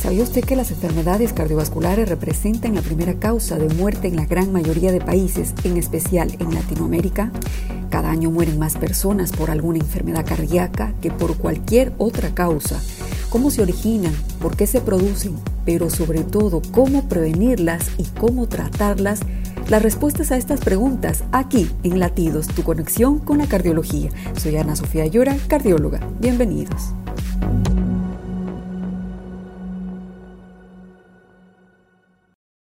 ¿Sabía usted que las enfermedades cardiovasculares representan la primera causa de muerte en la gran mayoría de países, en especial en Latinoamérica? Cada año mueren más personas por alguna enfermedad cardíaca que por cualquier otra causa. ¿Cómo se originan? ¿Por qué se producen? Pero sobre todo, ¿cómo prevenirlas y cómo tratarlas? Las respuestas a estas preguntas aquí en Latidos, tu conexión con la cardiología. Soy Ana Sofía Llora, cardióloga. Bienvenidos.